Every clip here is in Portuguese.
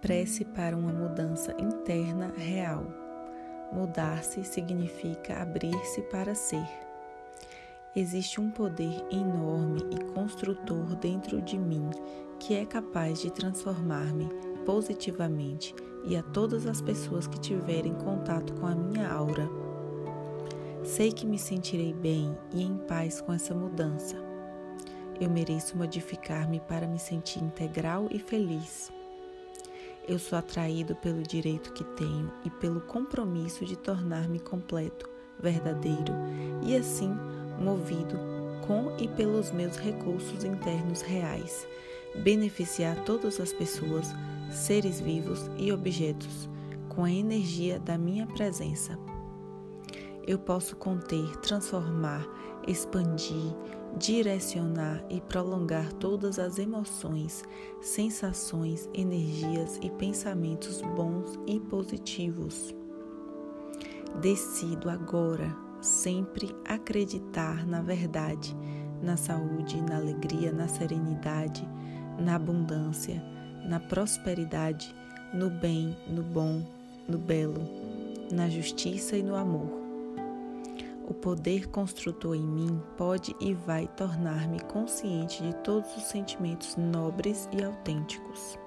Prece para uma mudança interna real. Mudar-se significa abrir-se para ser. Existe um poder enorme e construtor dentro de mim que é capaz de transformar-me positivamente e a todas as pessoas que tiverem contato com a minha aura. Sei que me sentirei bem e em paz com essa mudança. Eu mereço modificar-me para me sentir integral e feliz. Eu sou atraído pelo direito que tenho e pelo compromisso de tornar-me completo, verdadeiro e assim movido com e pelos meus recursos internos reais, beneficiar todas as pessoas, seres vivos e objetos com a energia da minha presença. Eu posso conter, transformar, expandir, direcionar e prolongar todas as emoções, sensações, energias e pensamentos bons e positivos. Decido agora sempre acreditar na verdade, na saúde, na alegria, na serenidade, na abundância, na prosperidade, no bem, no bom, no belo, na justiça e no amor. O poder construtor em mim pode e vai tornar-me consciente de todos os sentimentos nobres e autênticos.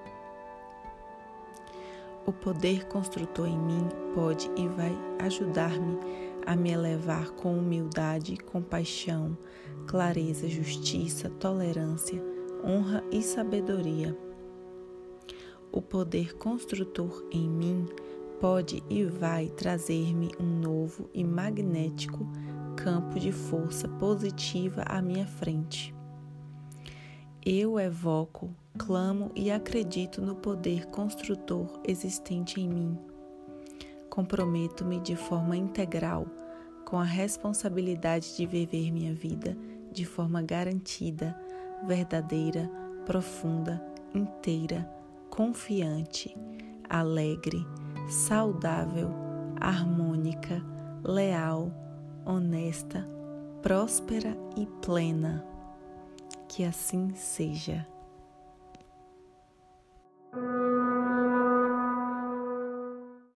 O poder construtor em mim pode e vai ajudar-me a me elevar com humildade, compaixão, clareza, justiça, tolerância, honra e sabedoria. O poder construtor em mim pode e vai trazer-me um novo e magnético campo de força positiva à minha frente. Eu evoco, clamo e acredito no poder construtor existente em mim comprometo-me de forma integral com a responsabilidade de viver minha vida de forma garantida, verdadeira, profunda, inteira, confiante, alegre, saudável, harmônica, leal, honesta, próspera e plena. Que assim seja.